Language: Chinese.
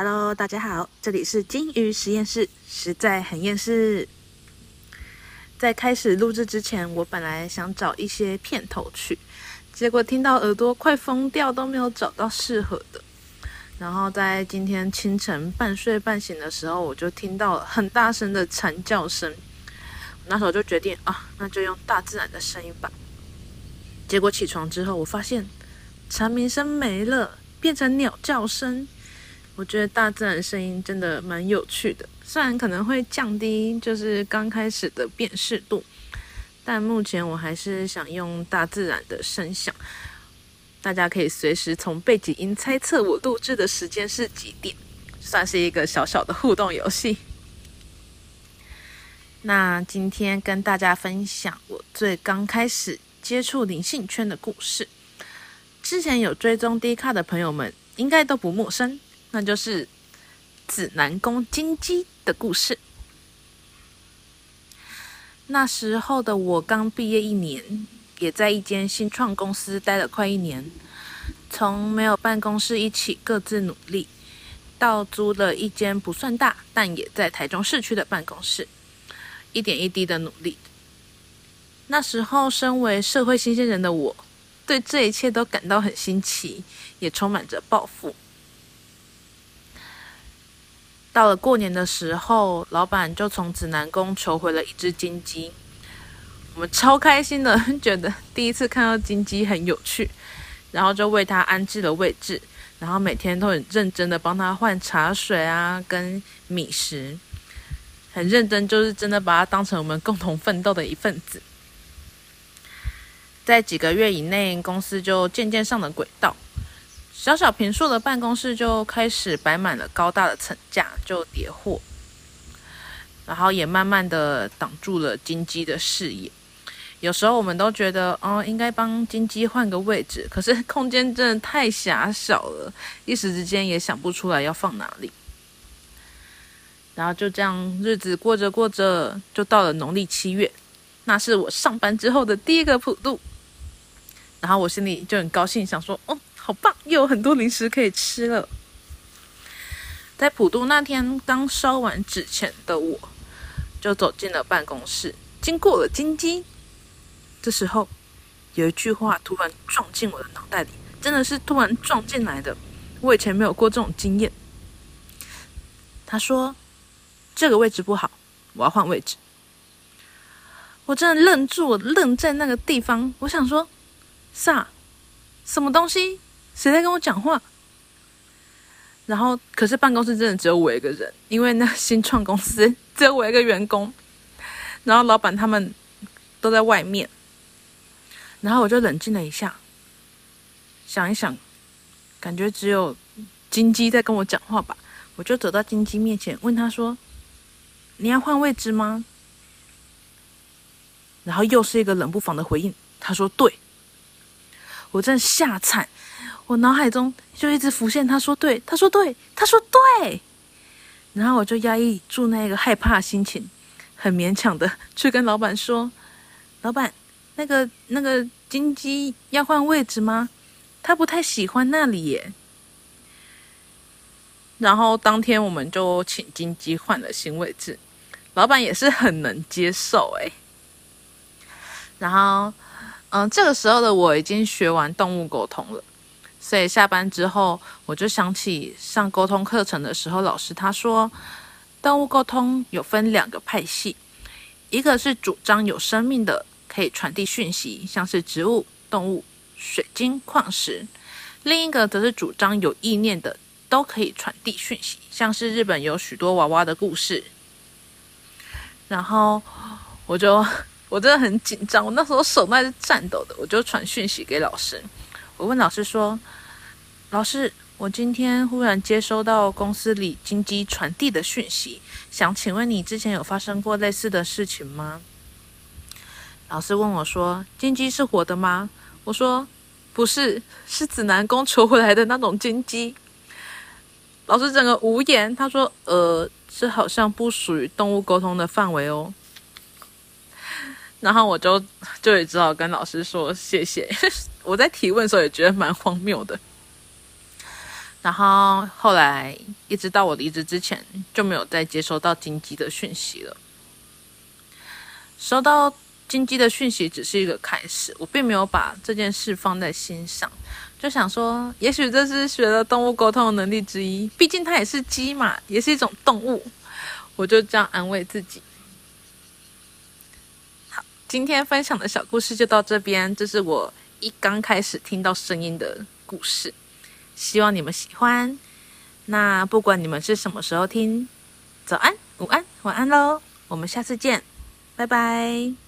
Hello，大家好，这里是金鱼实验室，实在很厌世。在开始录制之前，我本来想找一些片头曲，结果听到耳朵快疯掉，都没有找到适合的。然后在今天清晨半睡半醒的时候，我就听到了很大声的蝉叫声。那时候就决定啊，那就用大自然的声音吧。结果起床之后，我发现蝉鸣声没了，变成鸟叫声。我觉得大自然声音真的蛮有趣的，虽然可能会降低就是刚开始的辨识度，但目前我还是想用大自然的声响。大家可以随时从背景音猜测我录制的时间是几点，算是一个小小的互动游戏。那今天跟大家分享我最刚开始接触灵性圈的故事，之前有追踪低卡的朋友们应该都不陌生。那就是指南宫金鸡的故事。那时候的我刚毕业一年，也在一间新创公司待了快一年。从没有办公室一起各自努力，到租了一间不算大，但也在台中市区的办公室，一点一滴的努力。那时候，身为社会新鲜人的我，对这一切都感到很新奇，也充满着抱负。到了过年的时候，老板就从指南宫求回了一只金鸡，我们超开心的，觉得第一次看到金鸡很有趣，然后就为它安置了位置，然后每天都很认真的帮它换茶水啊，跟米食，很认真，就是真的把它当成我们共同奋斗的一份子。在几个月以内，公司就渐渐上了轨道。小小平素的办公室就开始摆满了高大的层架，就叠货，然后也慢慢的挡住了金鸡的视野。有时候我们都觉得，哦，应该帮金鸡换个位置，可是空间真的太狭小了，一时之间也想不出来要放哪里。然后就这样日子过着过着，就到了农历七月，那是我上班之后的第一个普渡。然后我心里就很高兴，想说，哦。好棒，又有很多零食可以吃了。在普渡那天，刚烧完纸钱的我，就走进了办公室，经过了金鸡。这时候，有一句话突然撞进我的脑袋里，真的是突然撞进来的。我以前没有过这种经验。他说：“这个位置不好，我要换位置。”我真的愣住了，愣在那个地方。我想说：“啥？什么东西？”谁在跟我讲话？然后，可是办公室真的只有我一个人，因为那新创公司只有我一个员工，然后老板他们都在外面。然后我就冷静了一下，想一想，感觉只有金鸡在跟我讲话吧。我就走到金鸡面前，问他说：“你要换位置吗？”然后又是一个冷不防的回应，他说：“对。”我真的吓惨。我脑海中就一直浮现，他说对，他说对，他说对，然后我就压抑住那个害怕心情，很勉强的 去跟老板说：“老板，那个那个金鸡要换位置吗？他不太喜欢那里耶。”然后当天我们就请金鸡换了新位置，老板也是很能接受诶。然后，嗯，这个时候的我已经学完动物沟通了。所以下班之后，我就想起上沟通课程的时候，老师他说，动物沟通有分两个派系，一个是主张有生命的可以传递讯息，像是植物、动物、水晶、矿石；另一个则是主张有意念的都可以传递讯息，像是日本有许多娃娃的故事。然后我就 我真的很紧张，我那时候手那是颤抖的，我就传讯息给老师。我问老师说：“老师，我今天忽然接收到公司里金鸡传递的讯息，想请问你之前有发生过类似的事情吗？”老师问我说：“金鸡是活的吗？”我说：“不是，是指南宫求回来的那种金鸡。”老师整个无言，他说：“呃，这好像不属于动物沟通的范围哦。”然后我就 就也只好跟老师说谢谢。我在提问时候也觉得蛮荒谬的。然后后来一直到我离职之前，就没有再接收到金鸡的讯息了。收到金鸡的讯息只是一个开始，我并没有把这件事放在心上，就想说，也许这是学了动物沟通的能力之一，毕竟它也是鸡嘛，也是一种动物。我就这样安慰自己。今天分享的小故事就到这边，这是我一刚开始听到声音的故事，希望你们喜欢。那不管你们是什么时候听，早安、午安、晚安喽，我们下次见。拜拜。